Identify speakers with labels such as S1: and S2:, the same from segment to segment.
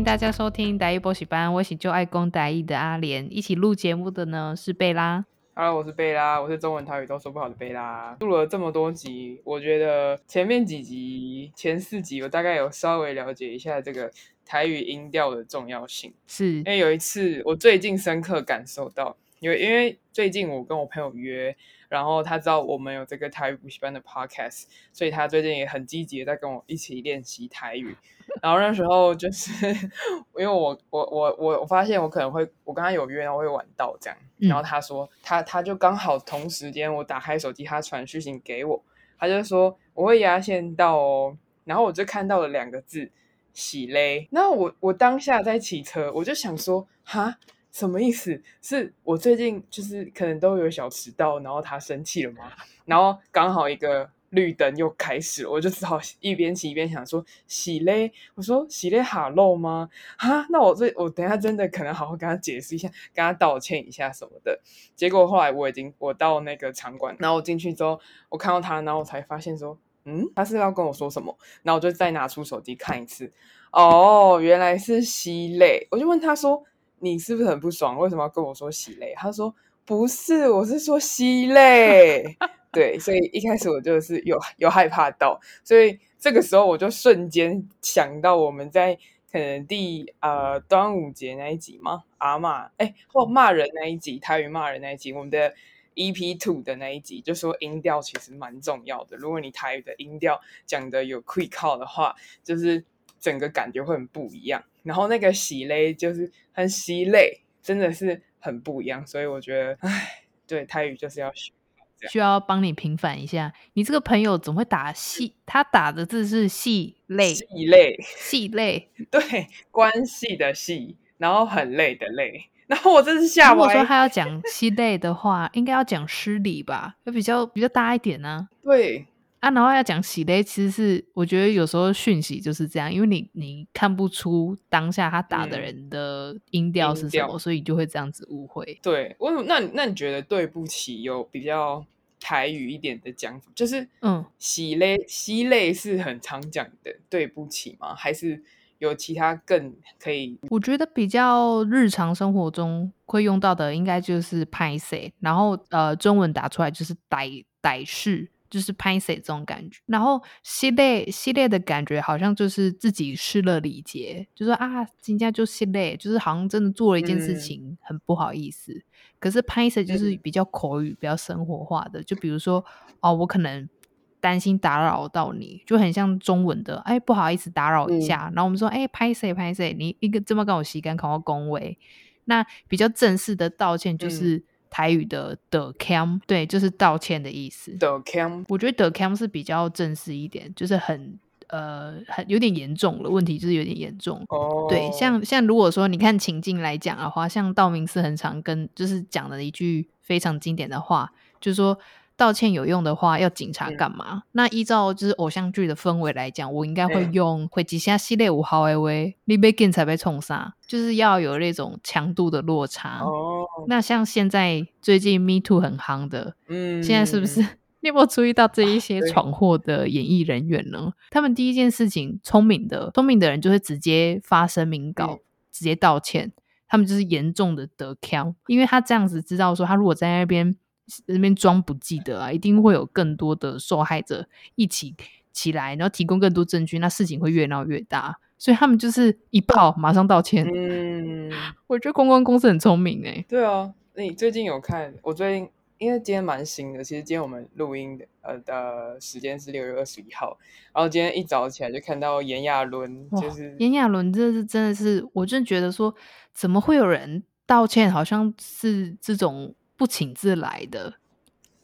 S1: 迎大家收听台语补习班，我是就爱讲台语的阿莲，一起录节目的呢是贝拉。
S2: Hello，我是贝拉，我是中文台语都说不好的贝拉。录了这么多集，我觉得前面几集、前四集我大概有稍微了解一下这个台语音调的重要性。
S1: 是
S2: 因为有一次我最近深刻感受到，因为因为最近我跟我朋友约。然后他知道我们有这个台语补习班的 podcast，所以他最近也很积极的在跟我一起练习台语。然后那时候就是 因为我我我我我发现我可能会我跟他有约，然后会晚到这样。然后他说他他就刚好同时间我打开手机，他传讯息给我，他就说我会压线到哦。然后我就看到了两个字“喜勒”。那我我当下在骑车，我就想说哈。什么意思？是我最近就是可能都有小迟到，然后他生气了吗？然后刚好一个绿灯又开始了，我就只好一边骑一边想说喜嘞，我说喜嘞哈喽吗？啊，那我这我等下真的可能好好跟他解释一下，跟他道歉一下什么的。结果后来我已经我到那个场馆，然后我进去之后，我看到他，然后我才发现说，嗯，他是要跟我说什么？然后我就再拿出手机看一次，哦，原来是喜嘞，我就问他说。你是不是很不爽？为什么要跟我说喜泪？他说不是，我是说吸泪。对，所以一开始我就是有有害怕到，所以这个时候我就瞬间想到我们在可能第呃端午节那一集吗？阿嬷哎，或骂人那一集，台语骂人那一集，我们的 EP two 的那一集，就说音调其实蛮重要的。如果你台语的音调讲的有 quick call 的话，就是整个感觉会很不一样。然后那个喜嘞就是很喜泪，真的是很不一样，所以我觉得，哎，对，台语就是要学，
S1: 需要帮你平反一下。你这个朋友总会打戏，他打的字是细累，
S2: 细累，
S1: 细累，
S2: 对，关系的细，然后很累的累。然后我真是吓我。如果
S1: 说他要讲细累的话，应该要讲失礼吧，就比较比较大一点呢、啊。
S2: 对。
S1: 啊，然后要讲喜嘞，其实是我觉得有时候讯息就是这样，因为你你看不出当下他打的人的音调是什么，所以你就会这样子误会。
S2: 对，我那那你觉得对不起有比较台语一点的讲法，就是嗯，喜嘞喜嘞是很常讲的对不起吗？还是有其他更可以？
S1: 我觉得比较日常生活中会用到的，应该就是歹势，然后呃，中文打出来就是歹歹势。就是拍谁这种感觉，然后系列系列的感觉好像就是自己失了礼节，就说啊，今天就系列，就是好像真的做了一件事情，很不好意思。嗯、可是拍谢就是比较口语、嗯、比较生活化的，就比如说哦，我可能担心打扰到你，就很像中文的，哎，不好意思打扰一下。嗯、然后我们说，哎，拍谢拍谢，你一个这么跟我洗干考我恭维，那比较正式的道歉就是。嗯台语的的 cam 对，就是道歉的意思。
S2: 的 cam，
S1: 我觉得的 cam 是比较正式一点，就是很呃很有点严重了，问题就是有点严重。哦，oh. 对，像像如果说你看情境来讲的话，像道明寺很常跟就是讲的一句非常经典的话，就是说。道歉有用的话，要警察干嘛？嗯、那依照就是偶像剧的氛围来讲，我应该会用会几下系列五号 A V，你被警才被冲杀，就是要有那种强度的落差。哦，那像现在最近 Me Too 很夯的，嗯，现在是不是 你有没有注意到这一些闯祸的演艺人员呢？啊、他们第一件事情，聪明的聪明的人就会直接发声明稿，嗯、直接道歉。他们就是严重的得枪，因为他这样子知道说，他如果在那边。那边装不记得啊，一定会有更多的受害者一起起来，然后提供更多证据，那事情会越闹越大。所以他们就是一炮马上道歉。嗯，我觉得公关公司很聪明哎。
S2: 对啊，你最近有看？我最近因为今天蛮新的，其实今天我们录音的呃的时间是六月二十一号，然后今天一早起来就看到炎亚纶，就是
S1: 炎亚纶，这是真的是，我真的觉得说，怎么会有人道歉？好像是这种。不请自来的，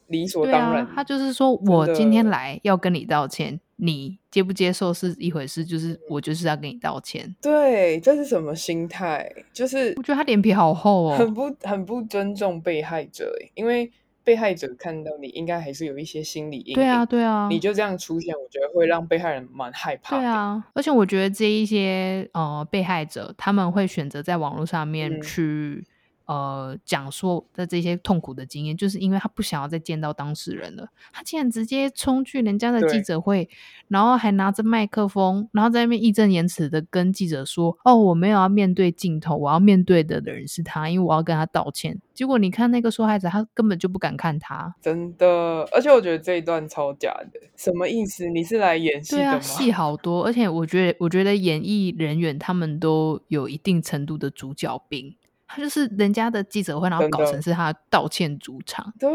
S2: 理所当然。
S1: 啊、他就是说我今天来要跟你道歉，你接不接受是一回事，就是我就是要跟你道歉。
S2: 对，这是什么心态？就是
S1: 我觉得他脸皮好厚哦，
S2: 很不很不尊重被害者。因为被害者看到你应该还是有一些心理阴影。
S1: 对啊，对啊，
S2: 你就这样出现，我觉得会让被害人蛮害怕。
S1: 对啊，而且我觉得这一些呃被害者，他们会选择在网络上面去。呃讲说的这些痛苦的经验，就是因为他不想要再见到当事人了。他竟然直接冲去人家的记者会，然后还拿着麦克风，然后在那边义正言辞的跟记者说：“哦，我没有要面对镜头，我要面对的人是他，因为我要跟他道歉。”结果你看那个受害者，他根本就不敢看他，
S2: 真的。而且我觉得这一段超假的，什么意思？你是来演戏的吗？对啊，
S1: 戏好多，而且我觉得，我觉得演艺人员他们都有一定程度的主角病。他就是人家的记者会，然后搞成是他道歉主场，
S2: 对，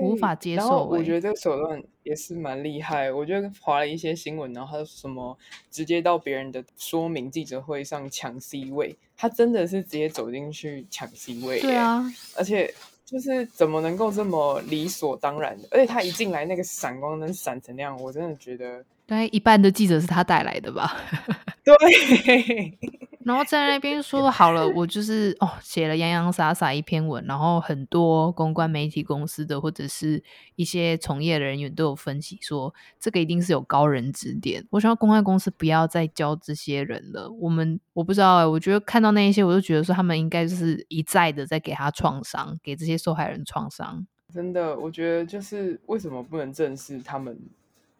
S1: 无法接受、欸。
S2: 然后我觉得这个手段也是蛮厉害。我觉得划了一些新闻，然后他什么直接到别人的说明记者会上抢 C 位，他真的是直接走进去抢 C 位。
S1: 对啊，
S2: 而且就是怎么能够这么理所当然的？而且他一进来那个闪光灯闪成那样，我真的觉得，
S1: 大概一半的记者是他带来的吧？
S2: 对。
S1: 然后在那边说好了，我就是哦，写了洋洋洒洒一篇文，然后很多公关媒体公司的或者是一些从业人员都有分析说，这个一定是有高人指点。我希望公关公司不要再教这些人了。我们我不知道哎，我觉得看到那一些，我就觉得说他们应该就是一再的在给他创伤，给这些受害人创伤。
S2: 真的，我觉得就是为什么不能正视他们，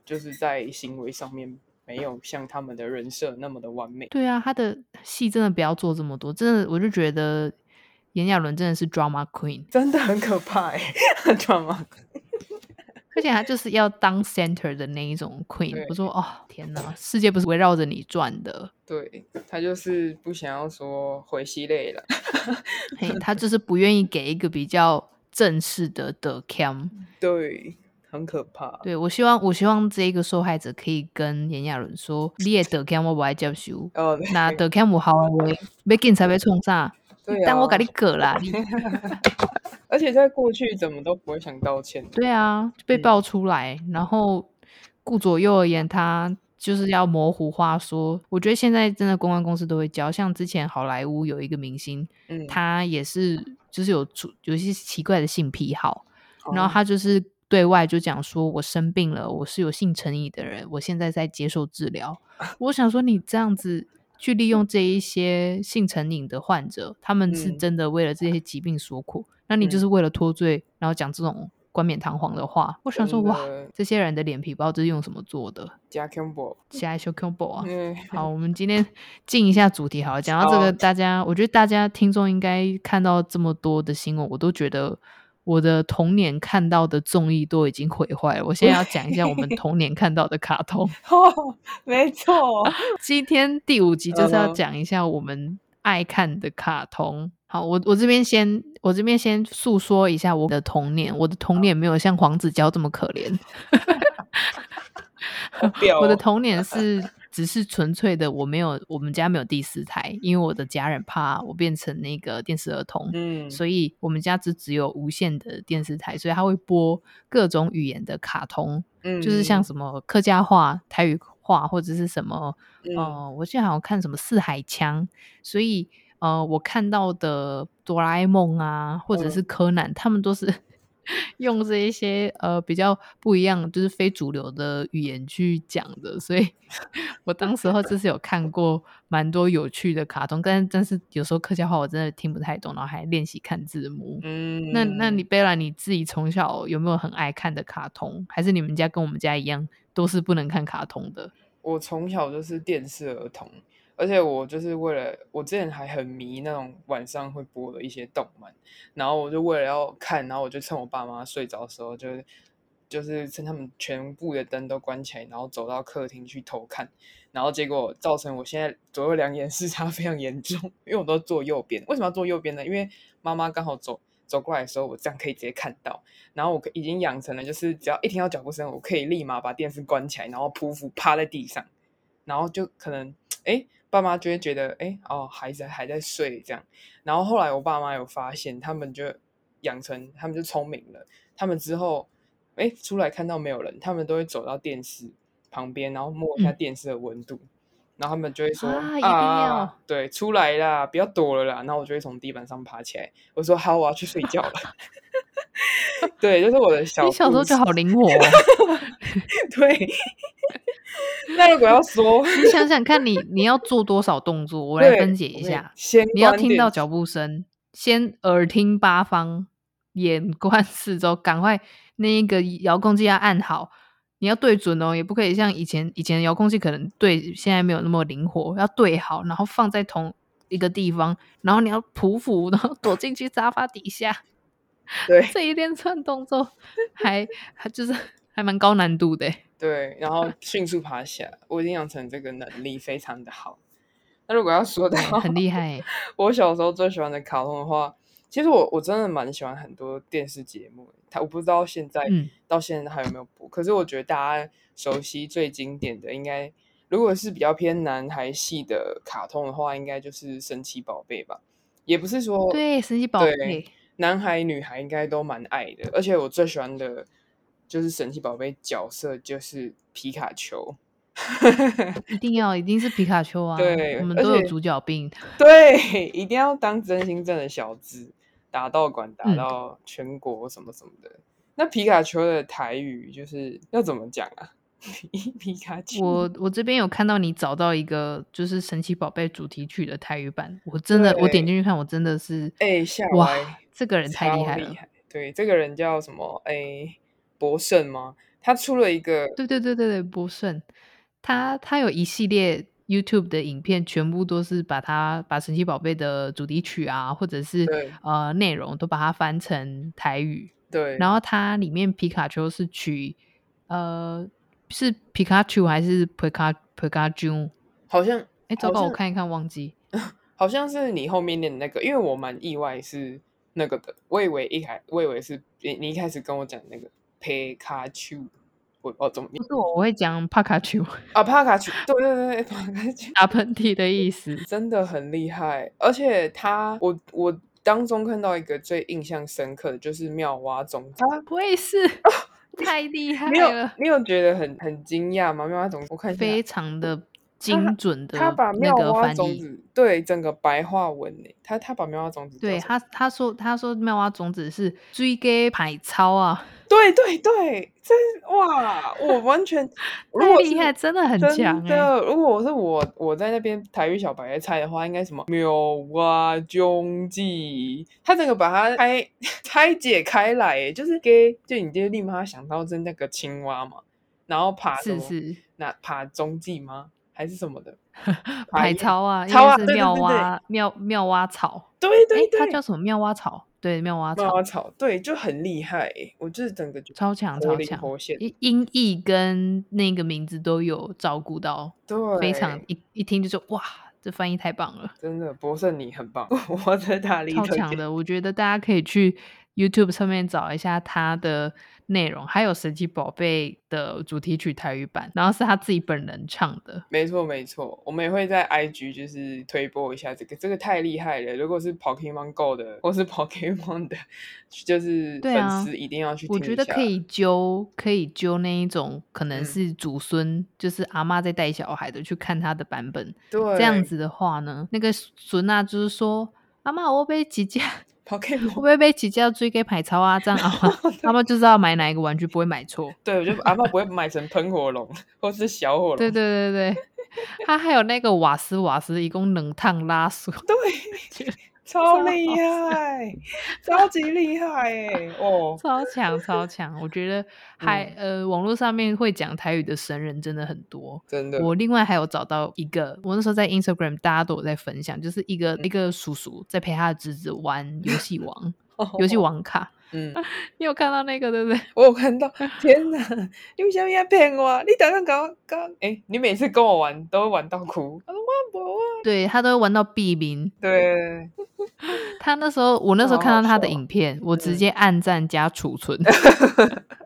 S2: 就是在行为上面。没有像他们的人设那么的完美。
S1: 对啊，他的戏真的不要做这么多，真的，我就觉得炎亚纶真的是 drama queen，
S2: 真的很可怕哎，drama queen，
S1: 而且他就是要当 center 的那一种 queen。我说哦，天哪，世界不是围绕着你转的。
S2: 对，他就是不想要说回系列了，
S1: 他就是不愿意给一个比较正式的的 cam。
S2: 对。很可怕。对，
S1: 我希望，我希望这个受害者可以跟炎亚纶说：“你也得看我不爱接受，哦，那得看我好话，要警察被冲啥？但我给你割了。”
S2: 而且在过去怎么都不会想道歉。
S1: 对啊，被爆出来，嗯、然后顾左右而言，他就是要模糊话说。我觉得现在真的公关公司都会教，像之前好莱坞有一个明星，嗯、他也是就是有出有一些奇怪的性癖好，哦、然后他就是。对外就讲说，我生病了，我是有性成瘾的人，我现在在接受治疗。我想说，你这样子去利用这一些性成瘾的患者，他们是真的为了这些疾病所苦，嗯、那你就是为了脱罪，然后讲这种冠冕堂皇的话。我想说，哇，这些人的脸皮不知道这是用什么做的？好，我们今天进一下主题，好了，讲到这个，大家，我觉得大家听众应该看到这么多的新闻，我都觉得。我的童年看到的综艺都已经毁坏了。我现在要讲一下我们 童年看到的卡通。
S2: 哦，没错，
S1: 今天第五集就是要讲一下我们爱看的卡通。好，我我这边先，我这边先诉说一下我的童年。我的童年没有像黄子佼这么可怜。我的童年是。只是纯粹的，我没有，我们家没有第四台，因为我的家人怕我变成那个电视儿童，嗯，所以我们家只只有无线的电视台，所以他会播各种语言的卡通，嗯，就是像什么客家话、台语话或者是什么，嗯、呃，我记得好像看什么四海腔，所以呃，我看到的哆啦 A 梦啊，或者是柯南，嗯、他们都是。用这一些呃比较不一样，就是非主流的语言去讲的，所以 我当时候就是有看过蛮多有趣的卡通，但但是有时候客家话我真的听不太懂，然后还练习看字幕。嗯，那那你贝拉你自己从小有没有很爱看的卡通？还是你们家跟我们家一样都是不能看卡通的？
S2: 我从小就是电视儿童。而且我就是为了，我之前还很迷那种晚上会播的一些动漫，然后我就为了要看，然后我就趁我爸妈睡着的时候，就是就是趁他们全部的灯都关起来，然后走到客厅去偷看，然后结果造成我现在左右两眼视差 非常严重，因为我都坐右边。为什么要坐右边呢？因为妈妈刚好走走过来的时候，我这样可以直接看到。然后我已经养成了，就是只要一听到脚步声，我可以立马把电视关起来，然后匍匐趴在地上，然后就可能哎。爸妈就会觉得，哎，哦，孩子还在睡这样。然后后来我爸妈有发现，他们就养成，他们就聪明了。他们之后，哎，出来看到没有人，他们都会走到电视旁边，然后摸一下电视的温度。嗯、然后他们就会说，啊，对，出来啦，不要躲了啦。然后我就会从地板上爬起来，我说好，我要去睡觉了。对，就是我的小，你
S1: 小时候就好灵活哦。
S2: 对。那如果要说，
S1: 你想想看你，你你要做多少动作？我来分解一下。先，你要听到脚步声，先耳听八方，眼观四周，赶快那个遥控器要按好，你要对准哦，也不可以像以前以前遥控器可能对现在没有那么灵活，要对好，然后放在同一个地方，然后你要匍匐，然后躲进去沙发底下。
S2: 对，
S1: 这一连串动作还还就是还蛮高难度的。
S2: 对，然后迅速爬起来，我已经养成这个能力，非常的好。那如果要说的话，
S1: 很厉害。
S2: 我小时候最喜欢的卡通的话，其实我我真的蛮喜欢很多电视节目。他我不知道现在、嗯、到现在还有没有播，可是我觉得大家熟悉最经典的，应该如果是比较偏男孩系的卡通的话，应该就是神奇宝贝吧。也不是说
S1: 对神奇宝贝，
S2: 男孩女孩应该都蛮爱的。而且我最喜欢的就是神奇宝贝角色就是皮卡丘。
S1: 一定要，一定是皮卡丘啊！
S2: 对，
S1: 我们都有主角病。
S2: 对，一定要当真心正的小子，打道馆打到全国什么什么的。嗯、那皮卡丘的台语就是要怎么讲啊？皮卡丘，
S1: 我我这边有看到你找到一个就是神奇宝贝主题曲的台语版，我真的我点进去看，我真的是
S2: 哎吓
S1: 哇，这个人太厉害了！
S2: 对，这个人叫什么？哎，博胜吗？他出了一个，对
S1: 对对对对，博胜。他他有一系列 YouTube 的影片，全部都是把他把神奇宝贝的主题曲啊，或者是呃内容都把它翻成台语。
S2: 对，
S1: 然后它里面皮卡丘是取呃是皮卡丘还是皮卡皮卡丘？
S2: 好像
S1: 哎，糟糕，我看一看，忘记，
S2: 好像是你后面念的那个，因为我蛮意外是那个的，我以为一开我以为是你你一开始跟我讲那个皮卡丘。我哦，怎么？
S1: 不是我，我会讲帕卡丘
S2: 啊，帕卡丘，对对对，帕卡丘，
S1: 打喷嚏的意思，
S2: 真的很厉害。而且他，我我当中看到一个最印象深刻的就是妙蛙种子，
S1: 我也是，太厉害了。
S2: 你有你有觉得很很惊讶吗？妙蛙种子，我看，
S1: 非常的。精准的，
S2: 他把妙蛙种子对整个白话文呢，他他把妙蛙种子
S1: 对他他说他说妙蛙种子是追根排超啊，
S2: 对对对，真哇，我完全
S1: 太厉害，真的很强
S2: 的。如果我是我我在那边台语小白在猜的话，应该什么妙蛙踪迹，他整个把它拆 拆解开来，就是给就你就立马想到是那个青蛙嘛，然后爬
S1: 是是
S2: 那爬中继吗？还是什么的
S1: 海草啊，
S2: 草啊，
S1: 是妙蛙妙妙蛙草，
S2: 对对对，
S1: 它叫什么妙蛙草？对，妙蛙草，
S2: 妙蛙草，对，就很厉害。我就是整个
S1: 超强超强，音译跟那个名字都有照顾到，
S2: 对，
S1: 非常一一听就说哇，这翻译太棒了，
S2: 真的，博胜你很棒，我在大力
S1: 超强的，我觉得大家可以去 YouTube 上面找一下他的。内容还有神奇宝贝的主题曲台语版，然后是他自己本人唱的。
S2: 没错没错，我们也会在 IG 就是推播一下这个，这个太厉害了。如果是 Pokemon Go 的或是 Pokemon 的，就是粉丝一定要去听。
S1: 我觉得可以揪，可以揪那一种可能是祖孙，嗯、就是阿妈在带小孩的去看他的版本。
S2: 对，
S1: 这样子的话呢，那个孙啊，就是说阿妈，我被姐姐。会不会被起价追给排超啊？这样阿妈阿妈就知道买哪一个玩具不会买错。
S2: 对，我觉得阿妈不会买成喷火龙或是小火龙。
S1: 对对对对，他还有那个瓦斯瓦斯，一共冷烫拉锁。
S2: 对。超厉害，超级厉害哎！哦，
S1: 超强超强！我觉得 还、嗯、呃，网络上面会讲台语的神人真的很多，
S2: 真的。
S1: 我另外还有找到一个，我那时候在 Instagram 大家都有在分享，就是一个、嗯、一个叔叔在陪他的侄子玩游戏王，游戏王卡。嗯，你有看到那个对不对？
S2: 我有看到。天哪，你为什么要骗我？你等下搞搞哎，你每次跟我玩都会玩到哭。我说我不玩。
S1: 对，他都会玩到毙命。
S2: 对。
S1: 他那时候，我那时候看到他的影片，我直接按赞加储存。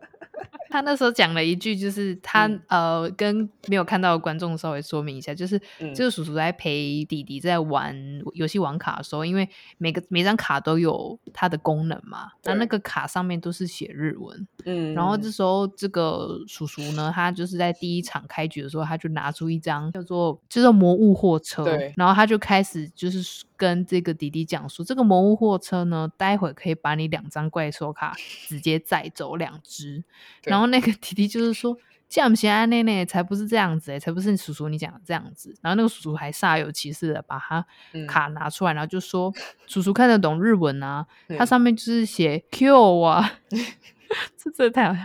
S1: 他那时候讲了一句，就是他、嗯、呃，跟没有看到的观众稍微说明一下，就是这个、嗯、叔叔在陪弟弟在玩游戏玩卡的时候，因为每个每张卡都有它的功能嘛，那那个卡上面都是写日文，嗯，然后这时候这个叔叔呢，他就是在第一场开局的时候，他就拿出一张叫做叫做魔物货车，对，然后他就开始就是跟这个弟弟讲说，这个魔物货车呢，待会可以把你两张怪兽卡直接载走两只，然后。然后那个弟弟就是说：“这样不行啊，奶奶才不是这样子哎、欸，才不是叔叔你讲的这样子。然后那个叔叔还煞有其事的把他卡拿出来，嗯、然后就说：“叔叔看得懂日文啊，它上面就是写 Q 啊，这这太好笑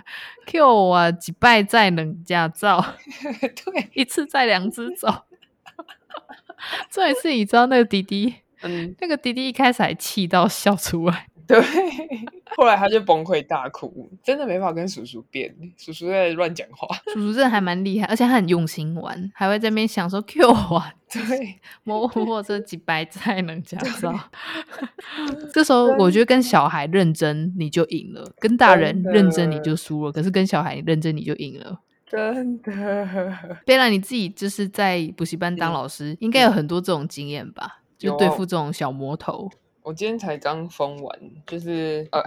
S1: ，Q 啊，几拜在能驾照，对，一次载两只走。这一次你知道那个弟弟，嗯，那个弟弟一开始还气到笑出来。”
S2: 对，后来他就崩溃大哭，真的没法跟叔叔辩，叔叔在乱讲话。
S1: 叔叔真的还蛮厉害，而且他很用心玩，还会在那边想说 Q 玩，
S2: 对，
S1: 模或者几百才能驾照。这时候我觉得跟小孩认真你就赢了，跟大人认真你就输了。可是跟小孩认真你就赢了，
S2: 真的。
S1: 贝拉你自己就是在补习班当老师，嗯、应该有很多这种经验吧？就对付这种小魔头。
S2: 我今天才刚封完，就是呃，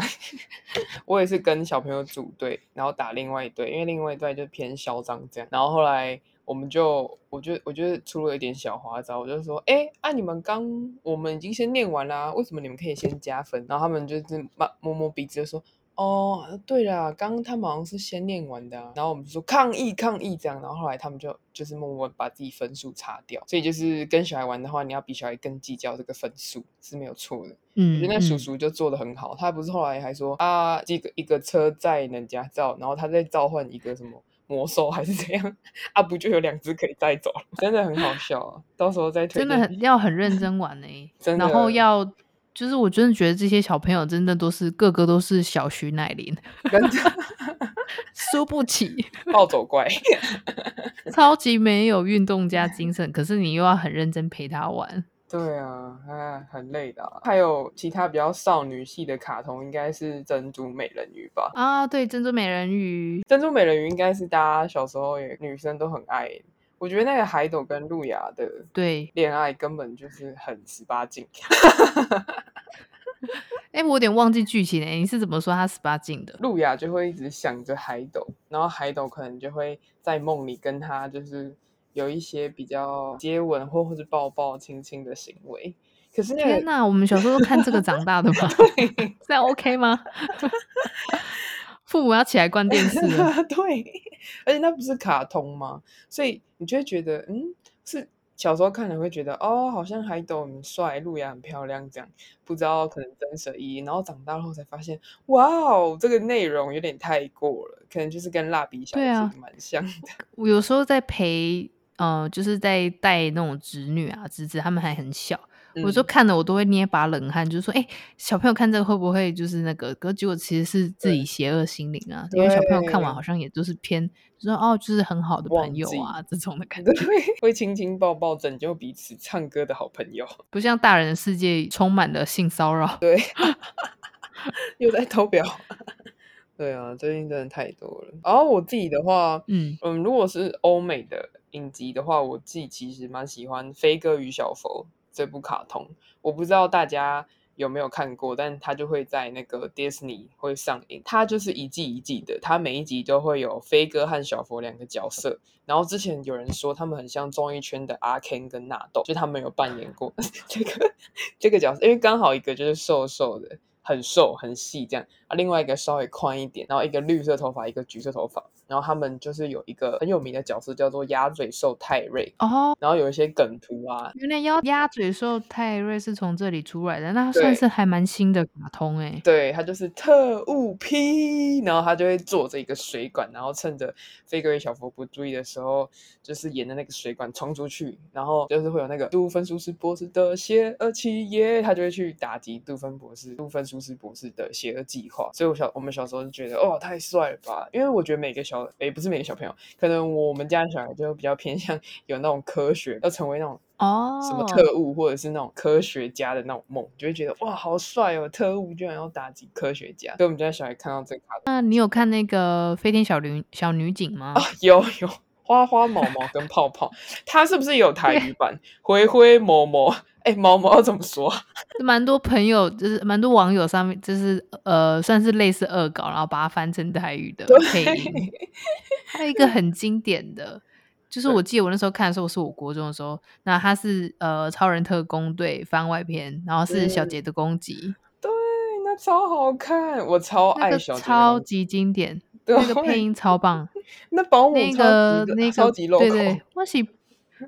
S2: 我也是跟小朋友组队，然后打另外一队，因为另外一队就偏嚣张这样。然后后来我们就，我就我就出了一点小花招，我就说，哎，啊你们刚我们已经先念完啦，为什么你们可以先加分？然后他们就是摸摸摸鼻子就说。哦，对了，刚刚他们好像是先念完的，啊，然后我们就说抗议抗议这样，然后后来他们就就是默默把自己分数擦掉，所以就是跟小孩玩的话，你要比小孩更计较这个分数是没有错的。嗯，我觉得那叔叔就做的很好，嗯，他不是后来还说啊，这个一个车载人家照，然后他再召唤一个什么魔兽还是怎样，啊不就有两只可以带走了，真的很好笑啊！到时候再推，真
S1: 的很要很认真玩呢，欸，真的然后要。就是我真的觉得这些小朋友真的都是个个都是小徐乃麟，输不起
S2: 暴走怪，
S1: 超级没有运动家精神，可是你又要很认真陪他玩。
S2: 对啊，啊很累的啊。还有其他比较少女系的卡通，应该是珍珠美人鱼吧？
S1: 啊，对，珍珠美人鱼，
S2: 珍珠美人鱼应该是大家小时候也女生都很爱。我觉得那个海斗跟路亚的对恋爱根本就是很十八禁。
S1: 哎、欸，我有点忘记剧情哎，你是怎么说他十八禁的？
S2: 路亚就会一直想着海斗，然后海斗可能就会在梦里跟他就是有一些比较接吻或或是抱抱亲亲的行为。可是、那个、
S1: 天哪，我们小时候都看这个长大的吗？这样 OK 吗？父母要起来关电视了。
S2: 对，而且那不是卡通吗？所以你就会觉得，嗯，是小时候看了会觉得，哦，好像海斗很帅，路亚很漂亮，这样不知道可能真实意义。然后长大后才发现，哇哦，这个内容有点太过了，可能就是跟蜡笔小新蛮像的。
S1: 我有时候在陪，呃，就是在带那种侄女啊、侄子，他们还很小。我就看了我都会捏把冷汗，就是说，哎、欸，小朋友看这个会不会就是那个？可结果其实是自己邪恶心灵啊，因为小朋友看完好像也都是偏，就说哦，就是很好的朋友啊这种的感觉，
S2: 会亲亲抱抱拯救彼此，唱歌的好朋友，
S1: 不像大人的世界充满了性骚扰。
S2: 对，又在偷表。对啊，最近真的太多了。然后我自己的话，嗯嗯，如果是欧美的影集的话，我自己其实蛮喜欢《飞哥与小佛》。这部卡通我不知道大家有没有看过，但它就会在那个 Disney 会上映。它就是一季一季的，它每一集都会有飞哥和小佛两个角色。然后之前有人说他们很像综艺圈的阿 Ken 跟纳豆，就他们有扮演过 这个这个角色，因为刚好一个就是瘦瘦的，很瘦很细这样。啊，另外一个稍微宽一点，然后一个绿色头发，一个橘色头发。然后他们就是有一个很有名的角色叫做鸭嘴兽泰瑞哦，然后有一些梗图啊，
S1: 原来鸭鸭嘴兽泰瑞是从这里出来的，那他算是还蛮新的卡通哎，
S2: 对，他就是特务 P，然后他就会坐着一个水管，然后趁着飞哥与小佛不注意的时候，就是沿着那个水管冲出去，然后就是会有那个杜芬舒斯博士的邪恶企业，他就会去打击杜芬博士、杜芬舒斯博士的邪恶计划，所以我小我们小时候就觉得哦，太帅了吧，因为我觉得每个小诶，不是每个小朋友，可能我们家的小孩就比较偏向 有那种科学，要成为那种哦什么特务或者是那种科学家的那种梦，就会觉得哇好帅哦，特务居然要打击科学家。所以我们家小孩看到这个，
S1: 那你有看那个飞天小女小女警吗？
S2: 啊，有有，花花毛毛跟泡泡，它是不是有台语版？灰灰毛毛。哎，毛毛要怎么说？
S1: 蛮多朋友就是蛮多网友上面就是呃，算是类似恶搞，然后把它翻成台语的配音。还有一个很经典的，就是我记得我那时候看的时候，是我国中的时候，那它是呃超人特工队番外篇，然后是小杰的攻击。
S2: 对，那超好看，我超爱小杰，
S1: 超级经典。那个配音超棒。
S2: 那保姆
S1: 那个那个
S2: 超级 local，
S1: 对对，我是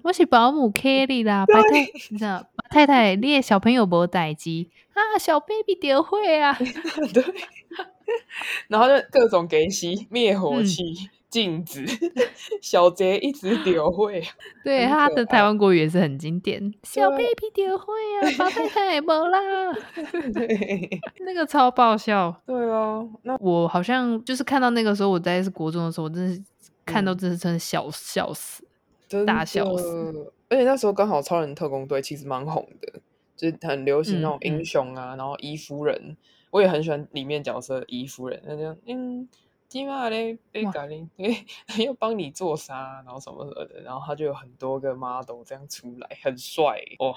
S1: 我是保姆 Kelly 啦，白太，你知道，白太太，你的小朋友无代志啊，小 baby 点会啊，
S2: 对，然后就各种给洗灭火器。嗯镜子，小杰一直 丢会，
S1: 对他的台湾国语也是很经典。小 baby 丢会啊，宝太太没啦，对，那个超爆笑。
S2: 对啊，那
S1: 我好像就是看到那个时候，我在是国中的时候，我真是看到真是真的笑笑死，大笑死。
S2: 而且那时候刚好超人特工队其实蛮红的，就是很流行那种英雄啊，然后伊夫人，我也很喜欢里面角色伊夫人，那就嗯。起码嘞，被改 lin 因为 要帮你做啥，然后什么什么的，然后他就有很多个 model 这样出来，很帅哦。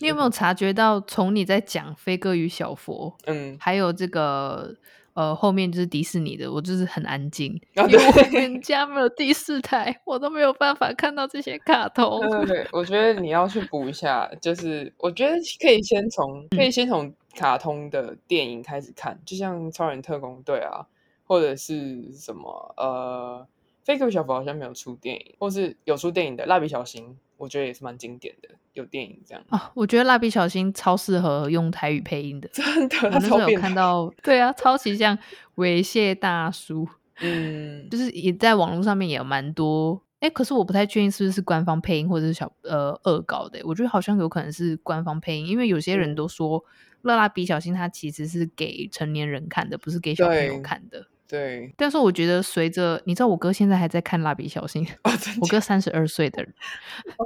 S1: 你有没有察觉到，从你在讲飞哥与小佛，
S2: 嗯，
S1: 还有这个呃后面就是迪士尼的，我就是很安静，
S2: 啊、
S1: 因为我们家没有第四台，我都没有办法看到这些卡通。
S2: 对对对，我觉得你要去补一下，就是我觉得可以先从可以先从卡通的电影开始看，就像超人特工队啊。或者是什么呃，飞哥小佛好像没有出电影，或是有出电影的蜡笔小新，我觉得也是蛮经典的，有电影这样
S1: 啊。我觉得蜡笔小新超适合用台语配音的，
S2: 真的。
S1: 我那时候有看到，对啊，超级像猥亵大叔，
S2: 嗯，
S1: 就是也在网络上面也有蛮多，哎，可是我不太确定是不是官方配音或者是小呃恶搞的，我觉得好像有可能是官方配音，因为有些人都说《蜡笔小新》它其实是给成年人看的，不是给小朋友看的。
S2: 对，
S1: 但是我觉得随着你知道，我哥现在还在看蜡笔小新。
S2: 哦、
S1: 我哥三十二岁的人，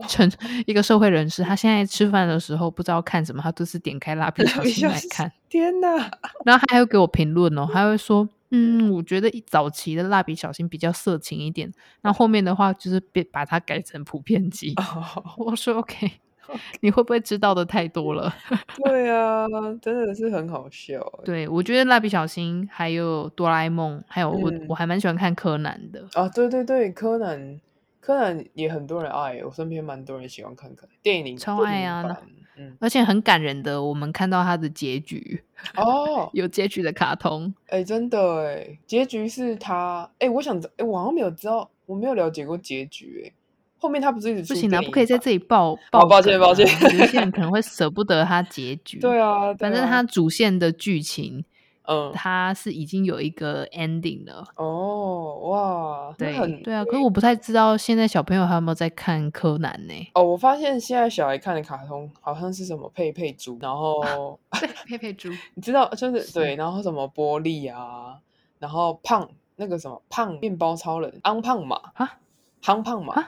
S1: 成、哦、一个社会人士，他现在吃饭的时候不知道看什么，他都是点开蜡笔小新来看。
S2: 天哪！
S1: 然后他还会给我评论哦，他会说：“嗯，我觉得早期的蜡笔小新比较色情一点，那后面的话就是别把它改成普遍级。
S2: 哦 ”
S1: 我说：“OK。” 你会不会知道的太多了？
S2: 对啊，真的是很好笑。
S1: 对，我觉得蜡笔小新，还有哆啦 A 梦，还有我，嗯、我还蛮喜欢看柯南的
S2: 啊。对对对，柯南，柯南也很多人爱，我身边蛮多人喜欢看柯南电影，
S1: 超爱啊。嗯，而且很感人的，我们看到他的结局
S2: 哦，
S1: 有结局的卡通。
S2: 哎、欸，真的哎，结局是他哎，我想哎，我好像没有知道，我没有了解过结局哎。后面他不是一直
S1: 不行啊，不可以在这里爆爆、啊。
S2: 抱歉抱歉，
S1: 有些人可能会舍不得他结局。
S2: 对啊，
S1: 反正他主线的剧情，
S2: 嗯，
S1: 他是已经有一个 ending 了。
S2: 哦，哇，
S1: 对对啊，可是我不太知道现在小朋友还有没有在看柯南呢？
S2: 哦，我发现现在小孩看的卡通好像是什么佩佩猪，然后
S1: 对佩佩猪，
S2: 你知道就是，是对，然后什么玻璃啊，然后胖那个什么胖面包超人安胖嘛
S1: 啊，
S2: 康胖马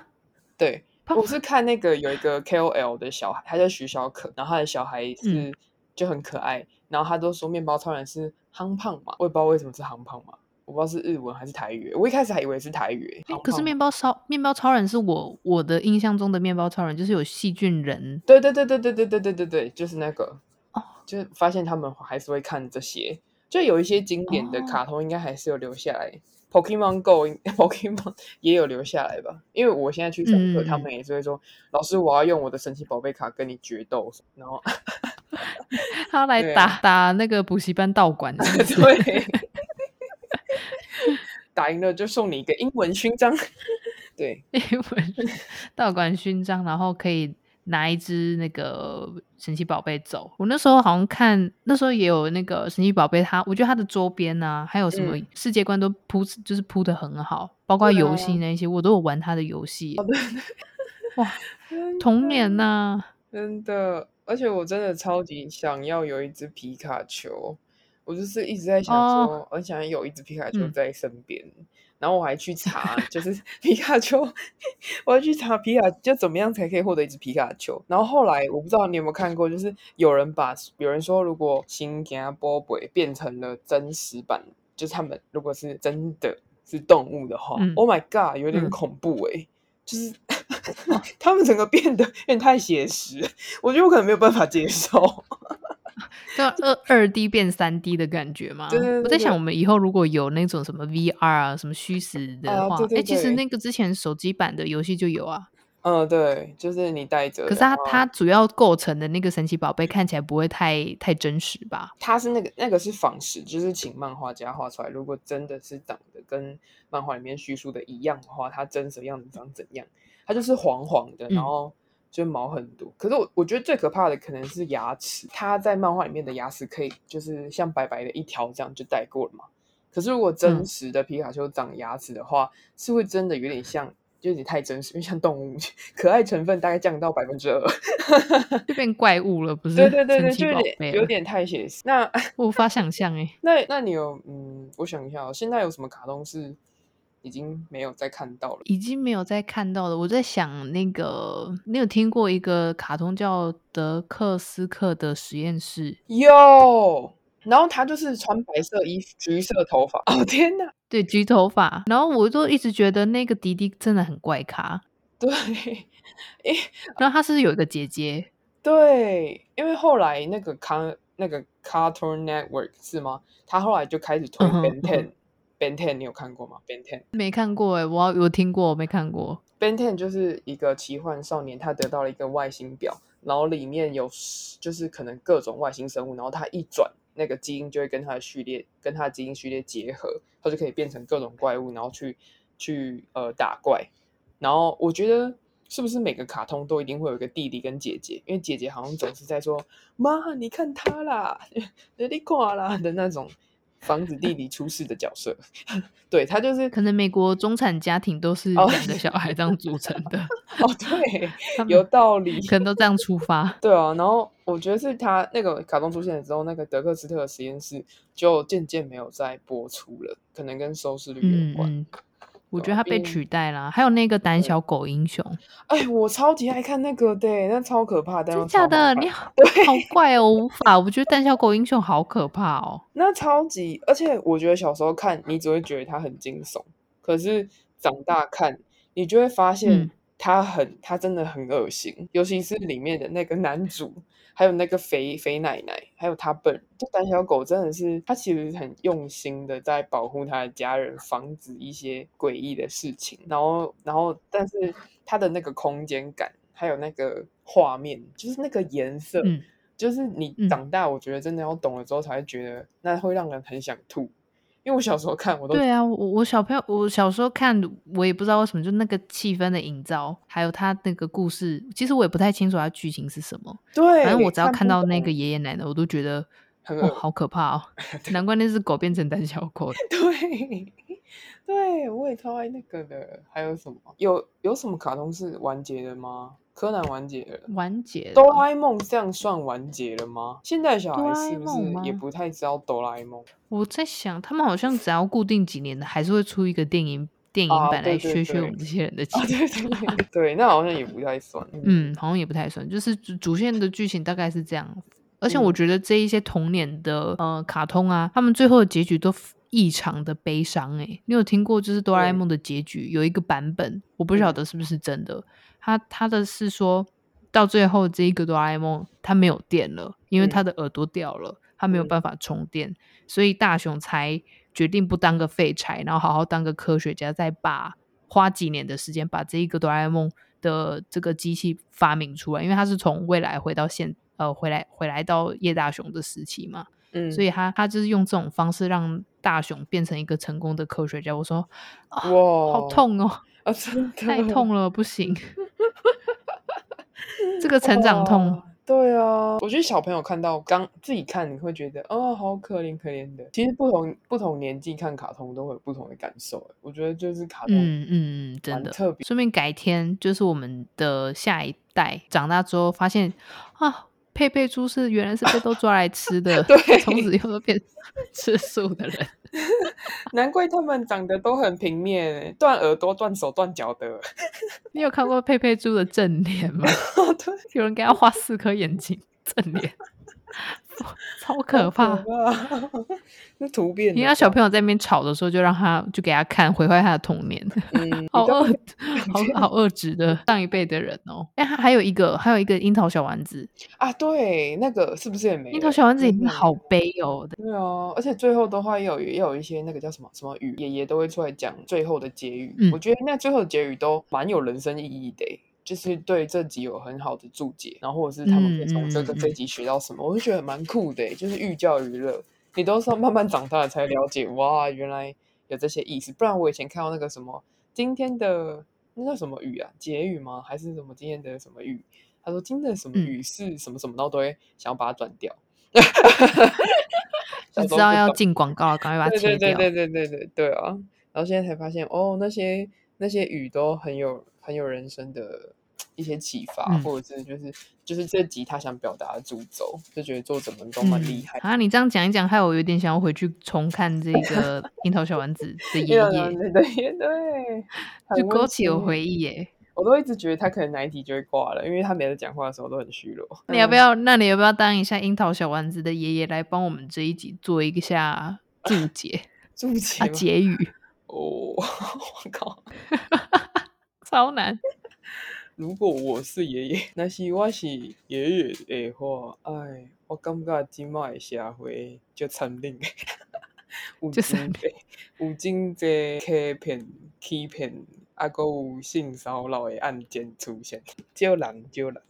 S2: 对，我是看那个有一个 KOL 的小孩，他叫徐小可，然后他的小孩是就很可爱，嗯、然后他都说面包超人是夯胖嘛，我也不知道为什么是夯胖嘛，我不知道是日文还是台语，我一开始还以为是台语。
S1: 欸、可是面包超面包超人是我我的印象中的面包超人，就是有细菌人。
S2: 对对对对对对对对对对，就是那个哦，就是发现他们还是会看这些，就有一些经典的卡通应该还是有留下来。哦 Pokemon Go，Pokemon 也有留下来吧？因为我现在去上课，嗯、他们也是会说：“老师，我要用我的神奇宝贝卡跟你决斗。”然后
S1: 他来打、啊、打那个补习班道馆，
S2: 对，打赢了就送你一个英文勋章，对，
S1: 英文道馆勋章，然后可以。拿一只那个神奇宝贝走，我那时候好像看，那时候也有那个神奇宝贝，它我觉得它的周边啊，还有什么世界观都铺，嗯、就是铺的很好，包括游戏那些，啊、我都有玩它的游戏。
S2: 哦、对
S1: 哇，童年呐、啊，
S2: 真的，而且我真的超级想要有一只皮卡丘，我就是一直在想说，哦、我想要有一只皮卡丘在身边。嗯然后我还去查，就是 皮卡丘，我还去查皮卡就怎么样才可以获得一只皮卡丘。然后后来我不知道你有没有看过，就是有人把有人说，如果新加坡贝变成了真实版，就是他们如果是真的是动物的话，嗯，Oh my God，有点恐怖哎、欸，嗯、就是 他们整个变得有点太写实，我觉得我可能没有办法接受。
S1: 就二二 D 变三 D 的感觉嘛？
S2: 对对对对，
S1: 我在想，我们以后如果有那种什么 VR 啊，什么虚实的话，哎、欸，其实那个之前手机版的游戏就有啊。
S2: 嗯，对，就是你带着。
S1: 可是它它主要构成的那个神奇宝贝看起来不会太太真实吧？
S2: 它是那个那个是仿实，就是请漫画家画出来。如果真的是长得跟漫画里面叙述的一样的话，它真实的样子长怎样？它就是黄黄的，然后就毛很多。嗯、可是我我觉得最可怕的可能是牙齿，它在漫画里面的牙齿可以就是像白白的一条这样就带过了嘛。可是如果真实的皮卡丘长牙齿的话，嗯、是会真的有点像。就有点太真实，因为像动物，可爱成分大概降到百分之二，
S1: 就变怪物了，不是？
S2: 对对对对，就有点有点太写实。那
S1: 无法想象哎。
S2: 那那你有嗯，我想一下，哦现在有什么卡通是已经没有再看到了？
S1: 已经没有再看到了。我在想，那个你有听过一个卡通叫德克斯克的实验室？
S2: 有。然后他就是穿白色衣服，橘色头发。哦天哪！
S1: 对，橘头发。然后我就一直觉得那个迪迪真的很怪咖。
S2: 对，诶
S1: 然后他是有一个姐姐。
S2: 对，因为后来那个卡那个 Cartoon Network 是吗？他后来就开始推 Ben Ten。Ben Ten 你有看过吗？Ben Ten
S1: 没看过哎，我有听过，没看过。
S2: Ben Ten 就是一个奇幻少年，他得到了一个外星表，然后里面有就是可能各种外星生物，然后他一转。那个基因就会跟他的序列，跟他的基因序列结合，他就可以变成各种怪物，然后去去呃打怪。然后我觉得是不是每个卡通都一定会有一个弟弟跟姐姐？因为姐姐好像总是在说“妈，你看他啦，你垮啦”的那种。防止弟弟出事的角色，对，他就是
S1: 可能美国中产家庭都是两个小孩这样组成的
S2: 哦，对，有道理，
S1: 可能都这样出发，
S2: 对啊。然后我觉得是他那个卡通出现了之后，那个德克斯特的实验室就渐渐没有再播出了，可能跟收视率有关。嗯
S1: 我觉得他被取代了，还有那个胆小狗英雄。
S2: 哎，我超级爱看那个的，那超可怕的。
S1: 真的假的？你好，好怪哦，无法。我觉得胆小狗英雄好可怕哦。
S2: 那超级，而且我觉得小时候看你只会觉得他很惊悚，可是长大看你就会发现他很，他真的很恶心，尤其是里面的那个男主。还有那个肥肥奶奶，还有他本人，这胆小狗真的是，他其实很用心的在保护他的家人，防止一些诡异的事情。然后，然后，但是他的那个空间感，还有那个画面，就是那个颜色，嗯、就是你长大，我觉得真的要懂了之后，才会觉得那会让人很想吐。因为我小时候看，我都
S1: 对啊，我我小朋友，我小时候看，我也不知道为什么，就那个气氛的营造，还有他那个故事，其实我也不太清楚他剧情是什么。
S2: 对，
S1: 反正我只要看到那个爷爷奶奶，我都觉得很、哦、好可怕哦！难怪那只狗变成胆小狗。
S2: 对，对，我也超爱那个的。还有什么？有有什么卡通是完结的吗？柯南完结了，
S1: 完结。
S2: 哆啦 A 梦这样算完结了吗？现在小孩是不是也不太知道哆啦 A 梦？
S1: 我在想，他们好像只要固定几年的，还是会出一个电影电影版来削削我们这些人的。
S2: 对对对，对，那好像也不太算。
S1: 嗯，好像也不太算，就是主线的剧情大概是这样。而且我觉得这一些童年的呃卡通啊，他们最后的结局都异常的悲伤。哎，你有听过就是哆啦 A 梦的结局有一个版本，我不晓得是不是真的。他他的是说到最后，这一个哆啦 A 梦他没有电了，因为他的耳朵掉了，他没有办法充电，嗯、所以大雄才决定不当个废柴，然后好好当个科学家，再把花几年的时间把这一个哆啦 A 梦的这个机器发明出来，因为他是从未来回到现呃回来回来到叶大雄的时期嘛，嗯，所以他他就是用这种方式让大雄变成一个成功的科学家。我说哇，好痛哦，啊、真的太痛了，不行。这个成长痛，
S2: 对啊，我觉得小朋友看到刚自己看，你会觉得哦，好可怜可怜的。其实不同不同年纪看卡通都会有不同的感受。我觉得就是卡通，
S1: 嗯嗯，真的特别。顺便改天就是我们的下一代长大之后，发现啊。佩佩猪是原来是被都抓来吃的，对，从此以后都变 吃素的人，
S2: 难怪他们长得都很平面，断耳朵、断手、断脚的。
S1: 你有看过佩佩猪的正脸吗？对，有人给他画四颗眼睛，正脸。超可怕！
S2: 那图片，
S1: 你让小朋友在那边吵的时候，就让他就给他看，毁坏他的童年。嗯，好恶，好好恶质的上一辈的人哦。哎，还有一个，还有一个樱桃小丸子
S2: 啊，对，那个是不是也没？
S1: 樱桃小丸子也好悲哦。
S2: 对啊，而且最后的话也有也有一些那个叫什么什么语，爷爷都会出来讲最后的结语。嗯，我觉得那最后的结语都蛮有人生意义的。就是对这集有很好的注解，然后或者是他们可以从这个这集学到什么，嗯嗯、我就觉得蛮酷的。就是寓教于乐，你都是要慢慢长大才了解，哇，原来有这些意思。不然我以前看到那个什么今天的那叫什么语啊，结语吗？还是什么今天的什么语？他说今天的什么语是什么什么，然后都会想要把它转掉。
S1: 你知道要进广告了，赶快把它切掉。
S2: 对对对对对对对啊！然后现在才发现，哦，那些那些语都很有很有人生的一些启发，嗯、或者是就是就是这集他想表达的主轴，就觉得作者们都蛮厉害、嗯。
S1: 啊，你这样讲一讲，害我有点想要回去重看这个《樱桃小丸子》的
S2: 爷爷。对对
S1: 就勾起我回忆耶。
S2: 我都一直觉得他可能哪一集就会挂了，因为他每次讲话的时候都很虚弱。
S1: 你要不要？那你要不要当一下樱桃小丸子的爷爷来帮我们这一集做一下注解？
S2: 注解、啊、
S1: 结语？
S2: 哦，我靠，
S1: 超难。
S2: 如果我是爷爷，那是我是爷爷的话，哎，我感觉今麦社会就残忍，有真济，有真济欺骗、欺骗。啊，还有性骚扰的案件出现，少人少人，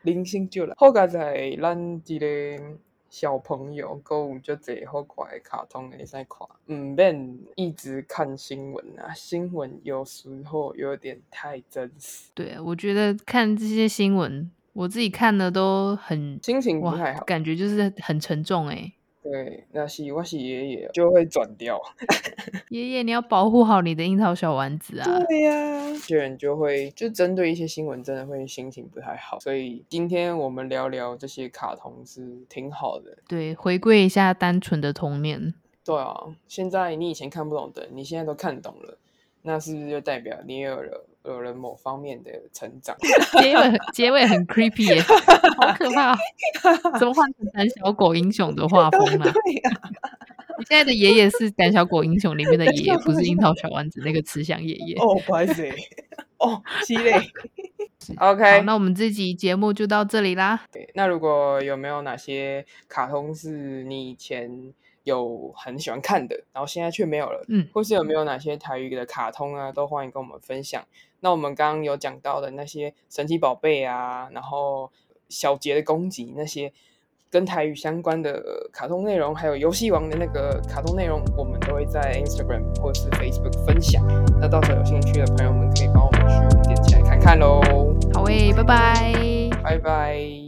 S2: 零星少人。好佳在咱这个小朋友，购物就最好看的卡通会使看，唔免一直看新闻啊。新闻有时候有点太真实。
S1: 对，我觉得看这些新闻，我自己看的都很
S2: 心情不太好，
S1: 感觉就是很沉重哎、欸。
S2: 对，那是我是爷爷就会转掉。
S1: 爷爷，你要保护好你的樱桃小丸子啊！
S2: 对呀，有些人就会就针对一些新闻，真的会心情不太好。所以今天我们聊聊这些卡通是挺好的。
S1: 对，回归一下单纯的童年。
S2: 对啊，现在你以前看不懂的，你现在都看懂了，那是不是就代表你也有了？有了某方面的成长，
S1: 结尾结尾很 creepy 耶，好可怕！怎么换成胆小狗英雄的画风呢？你现在的爷爷是胆小狗英雄里面的爷爷，不是樱桃小丸子那个慈祥爷爷。
S2: 哦，不好意思，哦，鸡肋。OK，
S1: 那我们这集节目就到这里啦。
S2: 对，那如果有没有哪些卡通是你以前？有很喜欢看的，然后现在却没有了，嗯，或是有没有哪些台语的卡通啊，都欢迎跟我们分享。那我们刚刚有讲到的那些神奇宝贝啊，然后小杰的攻击那些跟台语相关的卡通内容，还有游戏王的那个卡通内容，我们都会在 Instagram 或是 Facebook 分享。那到时候有兴趣的朋友们可以帮我们去点起来看看喽。
S1: 好诶，拜拜，
S2: 拜拜。